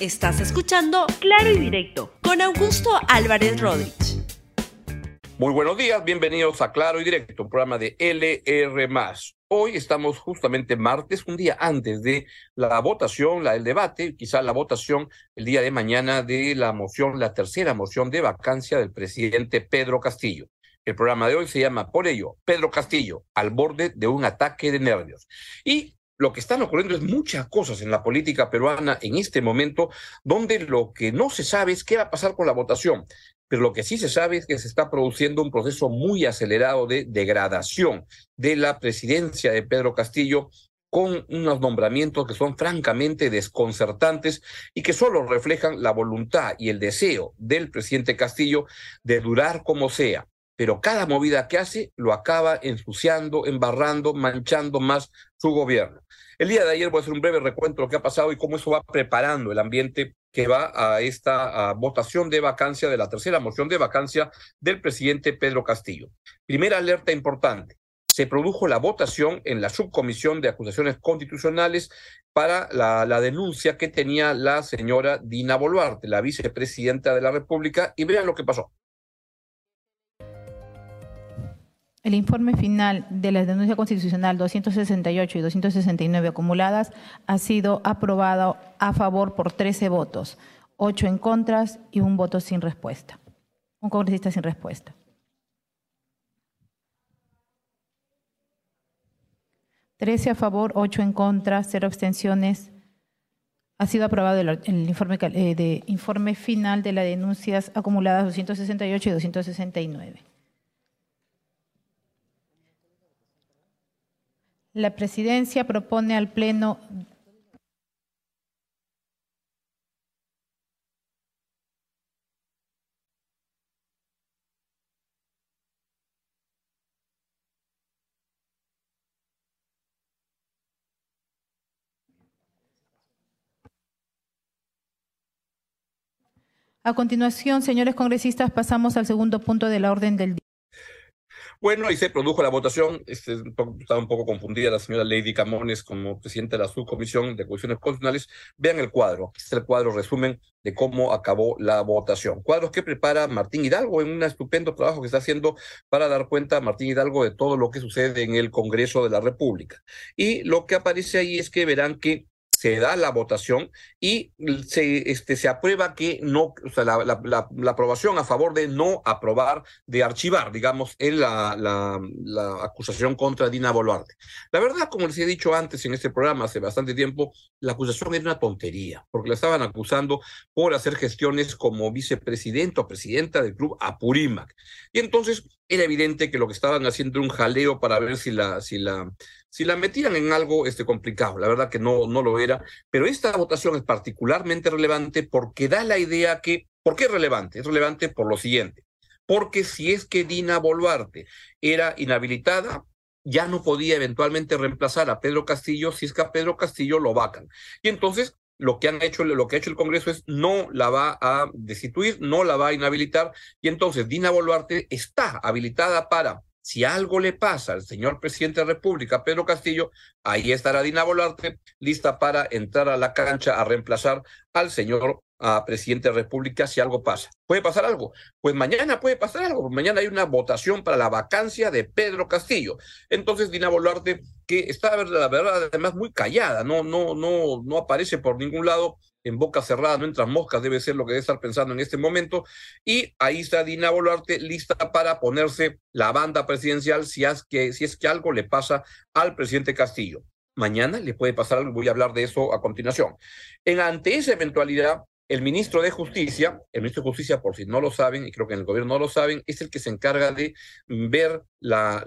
Estás escuchando Claro y Directo con Augusto Álvarez Rodríguez. Muy buenos días, bienvenidos a Claro y Directo, un programa de LR. Hoy estamos justamente martes, un día antes de la votación, la del debate, quizá la votación el día de mañana de la moción, la tercera moción de vacancia del presidente Pedro Castillo. El programa de hoy se llama por ello Pedro Castillo al borde de un ataque de nervios. Y lo que están ocurriendo es muchas cosas en la política peruana en este momento, donde lo que no se sabe es qué va a pasar con la votación. Pero lo que sí se sabe es que se está produciendo un proceso muy acelerado de degradación de la presidencia de Pedro Castillo con unos nombramientos que son francamente desconcertantes y que solo reflejan la voluntad y el deseo del presidente Castillo de durar como sea pero cada movida que hace lo acaba ensuciando, embarrando, manchando más su gobierno. El día de ayer voy a hacer un breve recuento de lo que ha pasado y cómo eso va preparando el ambiente que va a esta votación de vacancia, de la tercera moción de vacancia del presidente Pedro Castillo. Primera alerta importante. Se produjo la votación en la subcomisión de acusaciones constitucionales para la, la denuncia que tenía la señora Dina Boluarte, la vicepresidenta de la República, y vean lo que pasó. El informe final de la denuncia constitucional 268 y 269 acumuladas ha sido aprobado a favor por 13 votos, 8 en contra y un voto sin respuesta. Un congresista sin respuesta. Trece a favor, ocho en contra, cero abstenciones. Ha sido aprobado el, informe, eh, informe final de las denuncias acumuladas 268 y 269. La presidencia propone al Pleno A continuación, señores congresistas, pasamos al segundo punto de la orden del día. Bueno, y se produjo la votación. Este, estaba un poco confundida la señora Lady Camones como presidenta de la subcomisión de cuestiones constitucionales. Vean el cuadro. Aquí está el cuadro resumen de cómo acabó la votación. Cuadros que prepara Martín Hidalgo en un estupendo trabajo que está haciendo para dar cuenta Martín Hidalgo de todo lo que sucede en el Congreso de la República. Y lo que aparece ahí es que verán que se da la votación y se, este, se aprueba que no, o sea, la, la, la, aprobación a favor de no aprobar, de archivar, digamos, en la, la, acusación contra Dina Boluarte. La verdad, como les he dicho antes en este programa hace bastante tiempo, la acusación era una tontería, porque la estaban acusando por hacer gestiones como vicepresidente o presidenta del club Apurímac. Y entonces era evidente que lo que estaban haciendo era un jaleo para ver si la, si la, si la metían en algo este, complicado. La verdad que no, no lo era. Pero esta votación es particularmente relevante porque da la idea que, ¿por qué es relevante? Es relevante por lo siguiente. Porque si es que Dina Boluarte era inhabilitada, ya no podía eventualmente reemplazar a Pedro Castillo si es que a Pedro Castillo lo vacan. Y entonces lo que han hecho, lo que ha hecho el Congreso es no la va a destituir, no la va a inhabilitar, y entonces Dina Boluarte está habilitada para si algo le pasa al señor presidente de la República, Pedro Castillo, ahí estará Dina Boluarte lista para entrar a la cancha a reemplazar al señor presidente de la República si algo pasa. ¿Puede pasar algo? Pues mañana puede pasar algo. Mañana hay una votación para la vacancia de Pedro Castillo. Entonces, Dina Boluarte, que está, la verdad, además muy callada, no, no, no, no aparece por ningún lado en boca cerrada, no entran moscas, debe ser lo que debe estar pensando en este momento. Y ahí está Dina Boluarte lista para ponerse la banda presidencial si es que, si es que algo le pasa al presidente Castillo. Mañana le puede pasar algo, voy a hablar de eso a continuación. En ante esa eventualidad, el ministro de Justicia, el ministro de Justicia, por si no lo saben, y creo que en el gobierno no lo saben, es el que se encarga de ver la,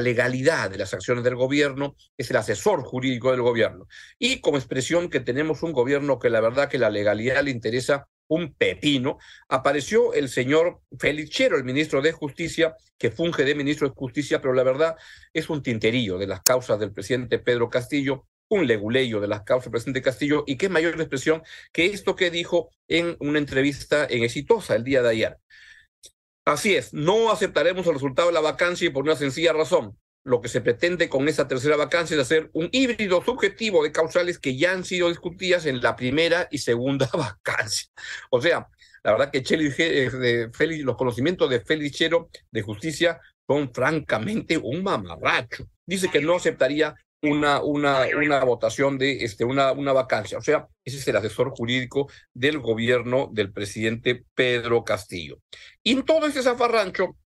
legalidad de las acciones del gobierno, es el asesor jurídico del gobierno. Y como expresión que tenemos un gobierno que la verdad que la legalidad le interesa un pepino, apareció el señor Félix Chero, el ministro de Justicia, que funge de ministro de Justicia, pero la verdad es un tinterillo de las causas del presidente Pedro Castillo, un leguleyo de las causas del presidente Castillo y qué mayor expresión que esto que dijo en una entrevista en Exitosa el día de ayer. Así es, no aceptaremos el resultado de la vacancia y por una sencilla razón. lo que se pretende con esa tercera vacancia es hacer un híbrido subjetivo de causales que ya han sido discutidas en la primera y segunda vacancia. O sea, la verdad que eh, Félix, los conocimientos de Félix Chero de justicia son francamente un mamarracho. Dice que no aceptaría una, una, una votación de este, una, una vacancia. O sea, ese es el asesor jurídico del gobierno del presidente Pedro Castillo. Y en todo ese zafarrancho,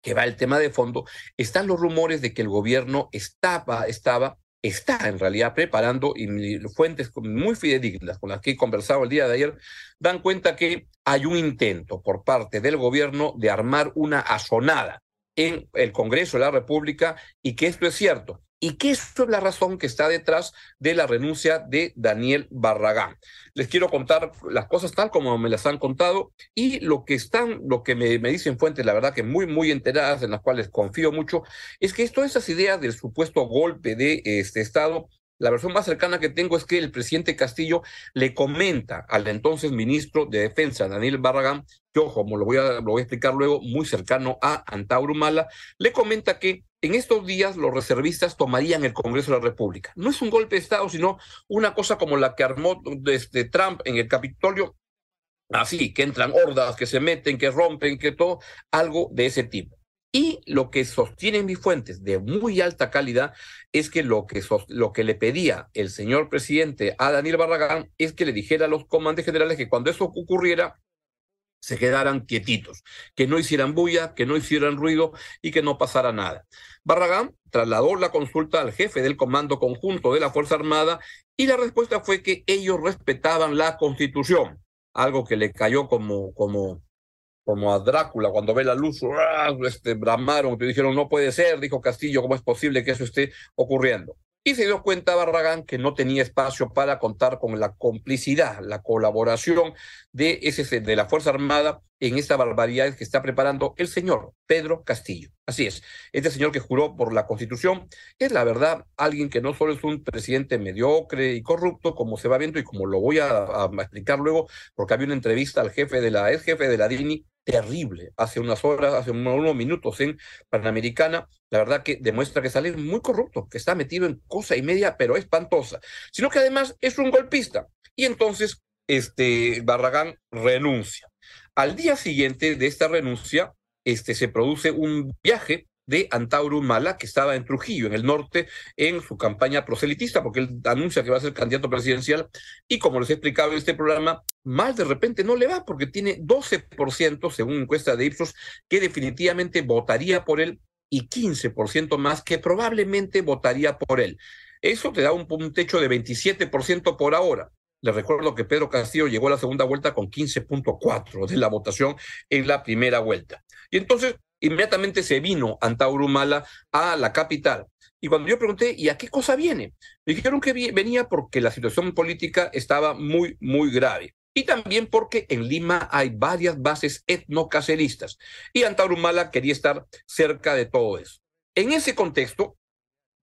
que va el tema de fondo, están los rumores de que el gobierno estaba, estaba, está en realidad preparando, y fuentes muy fidedignas con las que he conversado el día de ayer, dan cuenta que hay un intento por parte del gobierno de armar una azonada en el Congreso de la República y que esto es cierto y que es la razón que está detrás de la renuncia de Daniel Barragán. Les quiero contar las cosas tal como me las han contado y lo que están, lo que me, dicen fuentes, la verdad que muy, muy enteradas, en las cuales confío mucho, es que todas esas ideas del supuesto golpe de este Estado la versión más cercana que tengo es que el presidente Castillo le comenta al entonces ministro de Defensa, Daniel Barragán, que ojo, como lo voy a, lo voy a explicar luego, muy cercano a Antauro Mala, le comenta que en estos días los reservistas tomarían el Congreso de la República. No es un golpe de Estado, sino una cosa como la que armó desde Trump en el Capitolio, así, que entran hordas, que se meten, que rompen, que todo, algo de ese tipo. Y lo que sostienen mis fuentes de muy alta calidad es que lo que, lo que le pedía el señor presidente a Daniel Barragán es que le dijera a los comandantes generales que cuando eso ocurriera, se quedaran quietitos, que no hicieran bulla, que no hicieran ruido y que no pasara nada. Barragán trasladó la consulta al jefe del Comando Conjunto de la Fuerza Armada y la respuesta fue que ellos respetaban la Constitución, algo que le cayó como, como, como a Drácula cuando ve la luz, este, bramaron, dijeron no puede ser, dijo Castillo, ¿cómo es posible que eso esté ocurriendo? Y se dio cuenta Barragán que no tenía espacio para contar con la complicidad, la colaboración de, ese, de la Fuerza Armada en esta barbaridad que está preparando el señor Pedro Castillo. Así es, este señor que juró por la Constitución es la verdad alguien que no solo es un presidente mediocre y corrupto, como se va viendo y como lo voy a, a explicar luego, porque había una entrevista al jefe de la ex jefe de la DINI terrible hace unas horas, hace unos minutos en Panamericana, la verdad que demuestra que sale muy corrupto, que está metido en cosa y media, pero espantosa, sino que además es un golpista. Y entonces, este Barragán renuncia. Al día siguiente de esta renuncia, este, se produce un viaje de Antauro Mala, que estaba en Trujillo, en el norte, en su campaña proselitista, porque él anuncia que va a ser candidato presidencial, y como les he explicado en este programa, mal de repente no le va, porque tiene 12%, según encuesta de Ipsos, que definitivamente votaría por él, y 15% más que probablemente votaría por él. Eso te da un, un techo de 27% por ahora. Les recuerdo que Pedro Castillo llegó a la segunda vuelta con 15.4 de la votación en la primera vuelta. Y entonces inmediatamente se vino Antaurumala a la capital. Y cuando yo pregunté, ¿y a qué cosa viene? Me dijeron que venía porque la situación política estaba muy, muy grave. Y también porque en Lima hay varias bases etnocaceristas. Y Antaurumala quería estar cerca de todo eso. En ese contexto,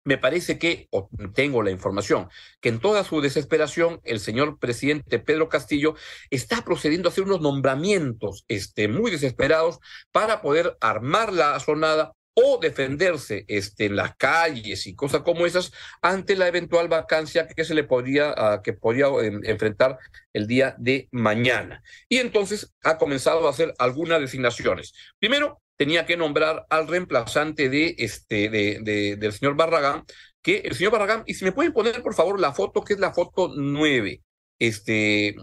me parece que, o tengo la información, que en toda su desesperación el señor presidente Pedro Castillo está procediendo a hacer unos nombramientos este, muy desesperados para poder armar la zonada o defenderse este, en las calles y cosas como esas ante la eventual vacancia que se le podría, ah, que podría enfrentar el día de mañana. Y entonces ha comenzado a hacer algunas designaciones. Primero, tenía que nombrar al reemplazante de este, de, del señor Barragán, que el señor Barragán, y si me pueden poner por favor la foto, que es la foto nueve, este,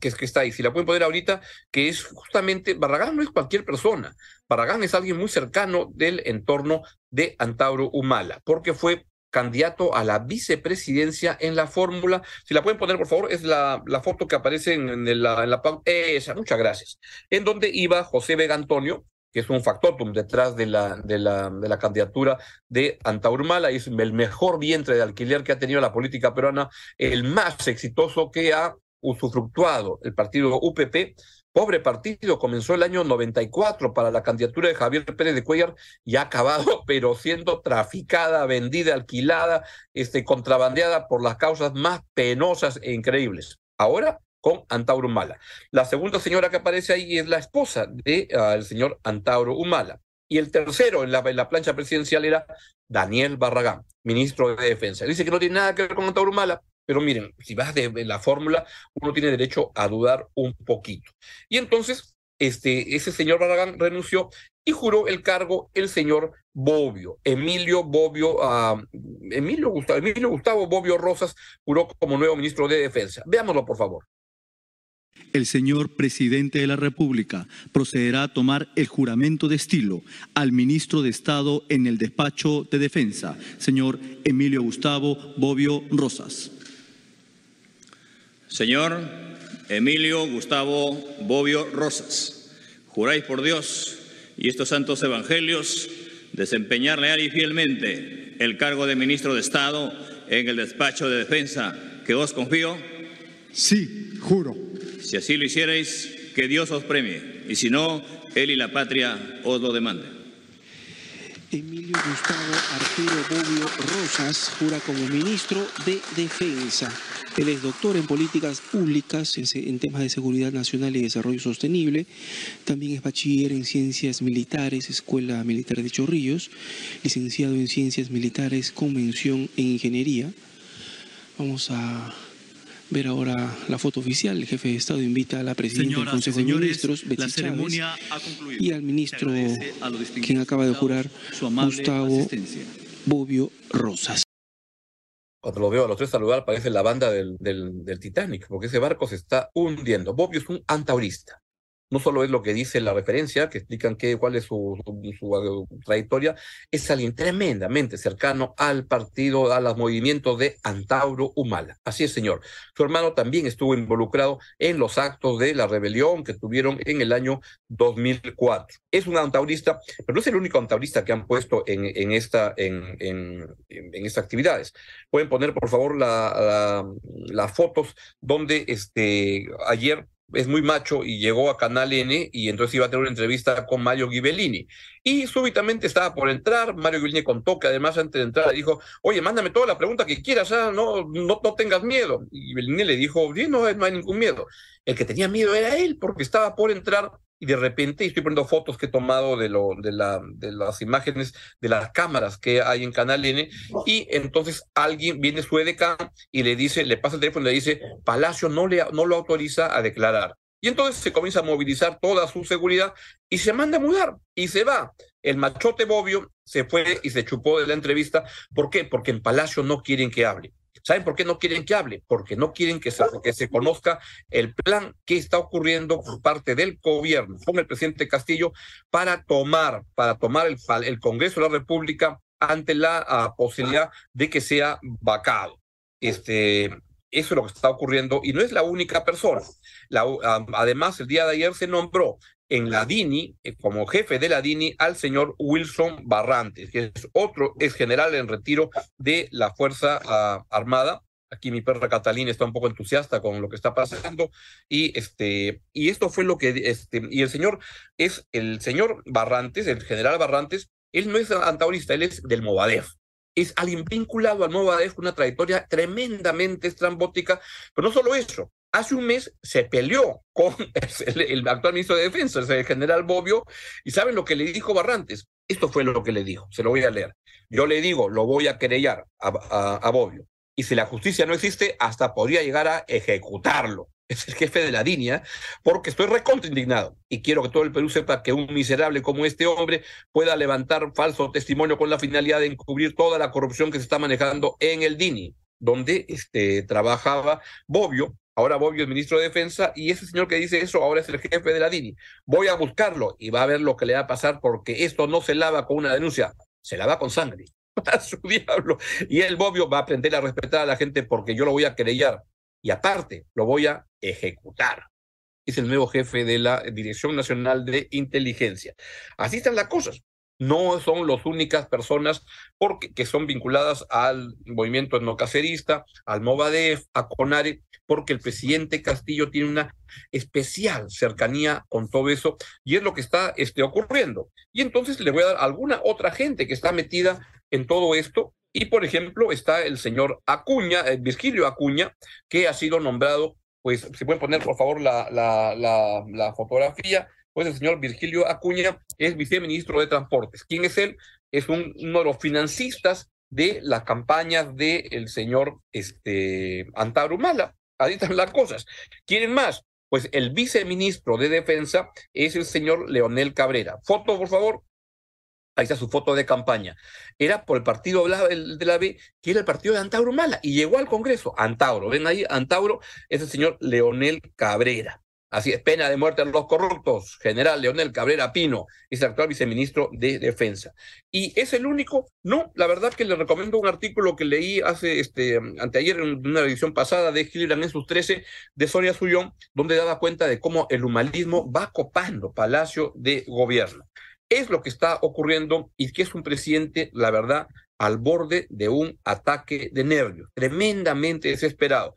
que es que está ahí, si la pueden poner ahorita, que es justamente, Barragán no es cualquier persona, Barragán es alguien muy cercano del entorno de Antauro Humala, porque fue candidato a la vicepresidencia en la fórmula. Si la pueden poner, por favor, es la, la foto que aparece en, en la, en la esa, muchas gracias. En donde iba José Vega Antonio, que es un factotum detrás de la, de la, de la candidatura de Antaurmala, y es el mejor vientre de alquiler que ha tenido la política peruana, el más exitoso que ha usufructuado el partido UPP. Pobre partido, comenzó el año 94 para la candidatura de Javier Pérez de Cuellar y ha acabado, pero siendo traficada, vendida, alquilada, este, contrabandeada por las causas más penosas e increíbles. Ahora con Antauro Humala. La segunda señora que aparece ahí es la esposa del de, ah, señor Antauro Humala. Y el tercero en la, la plancha presidencial era Daniel Barragán, ministro de Defensa. Dice que no tiene nada que ver con Antauro Humala, pero miren, si vas de, la fórmula, uno tiene derecho a dudar un poquito. Y entonces, este, ese señor Barragán renunció y juró el cargo el señor Bobbio, Emilio Bobbio, uh, Emilio, Gustavo, Emilio Gustavo Bobbio Rosas juró como nuevo ministro de Defensa. Veámoslo, por favor. El señor presidente de la República procederá a tomar el juramento de estilo al ministro de Estado en el despacho de defensa, señor Emilio Gustavo Bobbio Rosas. Señor Emilio Gustavo Bobbio Rosas, juráis por Dios y estos santos evangelios desempeñar leal y fielmente el cargo de ministro de Estado en el despacho de defensa que os confío. Sí, juro. Si así lo hicierais, que Dios os premie, y si no, Él y la patria os lo demanden. Emilio Gustavo Arturo Bobbio Rosas jura como ministro de Defensa. Él es doctor en políticas públicas, en temas de seguridad nacional y desarrollo sostenible. También es bachiller en ciencias militares, Escuela Militar de Chorrillos, licenciado en ciencias militares con mención en ingeniería. Vamos a ver ahora la foto oficial. El jefe de Estado invita a la presidenta Señoras del Consejo señores, de Ministros, Betsy la ceremonia Chávez, ha concluido. y al ministro, quien acaba de jurar, Gustavo asistencia. Bobbio Rosas. Cuando lo veo a los tres saludar, parece la banda del, del, del Titanic, porque ese barco se está hundiendo. Bobbio es un antaurista. No solo es lo que dice la referencia, que explican qué, cuál es su, su, su trayectoria, es alguien tremendamente cercano al partido, a los movimientos de Antauro Humala. Así es, señor. Su hermano también estuvo involucrado en los actos de la rebelión que tuvieron en el año 2004. Es un antaurista, pero no es el único antaurista que han puesto en, en, esta, en, en, estas actividades. Pueden poner, por favor, las la, la fotos donde este, ayer es muy macho y llegó a Canal N y entonces iba a tener una entrevista con Mario Ghibellini. Y súbitamente estaba por entrar, Mario Ghibellini contó que además antes de entrar dijo, oye, mándame toda la pregunta que quieras, ¿ah? no, no, no tengas miedo. Y Ghibellini le dijo, sí, no, no hay ningún miedo. El que tenía miedo era él porque estaba por entrar y de repente, y estoy poniendo fotos que he tomado de, lo, de, la, de las imágenes de las cámaras que hay en Canal N, y entonces alguien viene su edecán y le dice, le pasa el teléfono y le dice, Palacio no, le, no lo autoriza a declarar. Y entonces se comienza a movilizar toda su seguridad y se manda a mudar y se va. El machote Bobbio se fue y se chupó de la entrevista. ¿Por qué? Porque en Palacio no quieren que hable. ¿Saben por qué no quieren que hable? Porque no quieren que se, que se conozca el plan que está ocurriendo por parte del gobierno con el presidente Castillo para tomar, para tomar el, el Congreso de la República ante la uh, posibilidad de que sea vacado. Este, eso es lo que está ocurriendo y no es la única persona. Además, el día de ayer se nombró en la DINI, eh, como jefe de la DINI, al señor Wilson Barrantes, que es otro ex general en retiro de la Fuerza uh, Armada. Aquí mi perra Catalina está un poco entusiasta con lo que está pasando y este y esto fue lo que este y el señor es el señor Barrantes, el general Barrantes, él no es antaurista, él es del Movadef es alguien vinculado al Movadef una trayectoria tremendamente estrambótica, pero no solo eso, hace un mes se peleó con el, actual ministro de Defensa, el general Bobbio, y ¿saben lo que le dijo Barrantes? Esto fue lo que le dijo, se lo voy a leer. Yo le digo, lo voy a querellar a, Bobbio, y si la justicia no existe, hasta podría llegar a ejecutarlo. Es el jefe de la DINIA, porque estoy recontra indignado y quiero que todo el Perú sepa que un miserable como este hombre pueda levantar falso testimonio con la finalidad de encubrir toda la corrupción que se está manejando en el DINI, donde este, trabajaba Bobbio, Ahora Bobbio es ministro de Defensa y ese señor que dice eso ahora es el jefe de la DINI. Voy a buscarlo y va a ver lo que le va a pasar porque esto no se lava con una denuncia, se lava con sangre. A su diablo. Y el Bobbio va a aprender a respetar a la gente porque yo lo voy a querellar y aparte lo voy a ejecutar. Es el nuevo jefe de la Dirección Nacional de Inteligencia. Así están las cosas no son las únicas personas porque, que son vinculadas al movimiento etnocacerista, al Movadef, a CONARE, porque el presidente Castillo tiene una especial cercanía con todo eso y es lo que está este, ocurriendo. Y entonces le voy a dar alguna otra gente que está metida en todo esto. Y, por ejemplo, está el señor Acuña, el Virgilio Acuña, que ha sido nombrado, pues, se pueden poner, por favor, la, la fotografía, pues el señor Virgilio Acuña es viceministro de Transportes. ¿Quién es él? Es un, uno de los financistas de las campañas del señor este, Antauro Humala. Ahí están las cosas. ¿Quieren más? Pues el viceministro de Defensa es el señor Leonel Cabrera. Foto, por favor. Ahí está su foto de campaña. Era por el partido de la B, que era el partido de Antauro Mala, y llegó al Congreso. Antauro, ven ahí, Antauro es el señor Leonel Cabrera. Así es, pena de muerte a los corruptos. General Leonel Cabrera Pino es el actual viceministro de Defensa. ¿Y es el único? No, la verdad que le recomiendo un artículo que leí hace, este, anteayer en una edición pasada de Gillian en sus 13 de Soria Sullón, donde daba cuenta de cómo el humanismo va copando Palacio de Gobierno. Es lo que está ocurriendo y que es un presidente, la verdad, al borde de un ataque de nervios, tremendamente desesperado.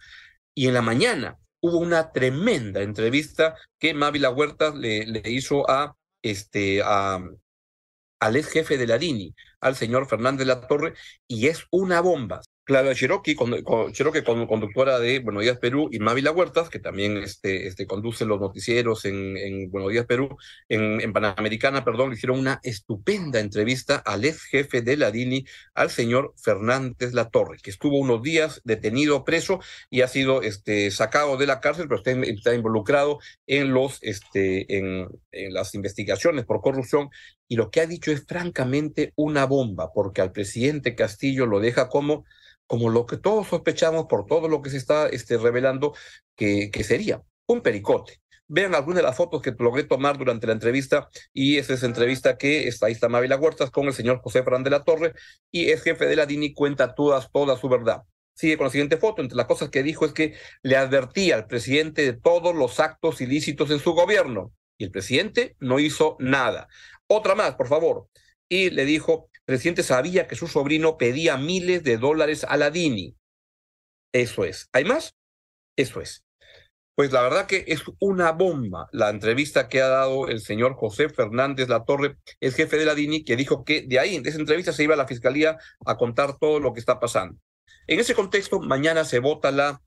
Y en la mañana, hubo una tremenda entrevista que Mávila Huerta le, le hizo a este a, al ex jefe de la DINI, al señor Fernández de la Torre, y es una bomba. Claudia Cherokee, con, Cherokee conductora de Buenos Días Perú, y Mávila Huertas, que también este, este, conduce los noticieros en, en Buenos Días Perú, en, Panamericana, perdón, le hicieron una estupenda entrevista al ex jefe de la DINI, al señor Fernández La Torre, que estuvo unos días detenido, preso, y ha sido este, sacado de la cárcel, pero está, involucrado en, los, este, en las investigaciones por corrupción, y lo que ha dicho es francamente una bomba, porque al presidente Castillo lo deja como como lo que todos sospechamos por todo lo que se está este, revelando que, que sería un pericote. Vean algunas de las fotos que logré tomar durante la entrevista y esa es entrevista que está, ahí está Huertas con el señor José Fernández de la Torre y es jefe de la DINI, cuenta todas, toda su verdad. Sigue con la siguiente foto. Entre las cosas que dijo es que le advertía al presidente de todos los actos ilícitos en su gobierno y el presidente no hizo nada. Otra más, por favor. Y le dijo, presidente sabía que su sobrino pedía miles de dólares a la DINI. Eso es. ¿Hay más? Eso es. Pues la verdad que es una bomba la entrevista que ha dado el señor José Fernández Latorre, el jefe de la DINI, que dijo que de ahí, de esa entrevista, se iba a la fiscalía a contar todo lo que está pasando. En ese contexto, mañana se vota la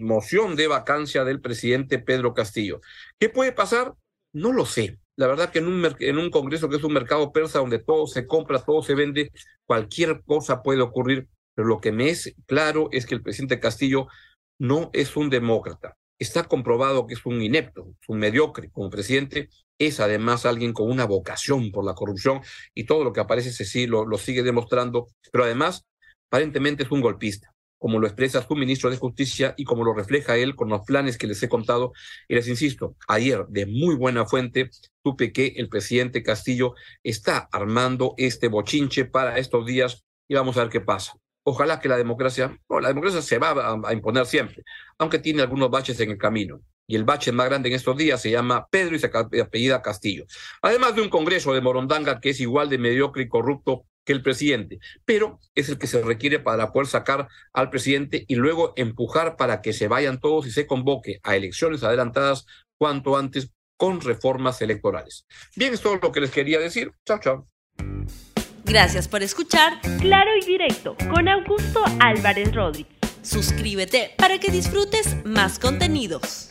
moción de vacancia del presidente Pedro Castillo. ¿Qué puede pasar? No lo sé. La verdad que en un, en un congreso que es un mercado persa donde todo se compra, todo se vende, cualquier cosa puede ocurrir, pero lo que me es claro es que el presidente Castillo no es un demócrata. Está comprobado que es un inepto, es un mediocre como presidente, es además alguien con una vocación por la corrupción y todo lo que aparece ese sí lo, lo sigue demostrando, pero además aparentemente es un golpista como lo expresa su ministro de Justicia y como lo refleja él con los planes que les he contado. Y les insisto, ayer de muy buena fuente supe que el presidente Castillo está armando este bochinche para estos días y vamos a ver qué pasa. Ojalá que la democracia, no, la democracia se va a, imponer siempre, aunque tiene algunos baches en el camino. Y el bache más grande en estos días se llama Pedro y se apellida Castillo. Además de un Congreso de Morondanga que es igual de mediocre y corrupto que el presidente, pero es el que se requiere para poder sacar al presidente y luego empujar para que se vayan todos y se convoque a elecciones adelantadas cuanto antes con reformas electorales. Bien, es todo lo que les quería decir. Chao, chao. Gracias por escuchar Claro y Directo con Augusto Álvarez Rodríguez. Suscríbete para que disfrutes más contenidos.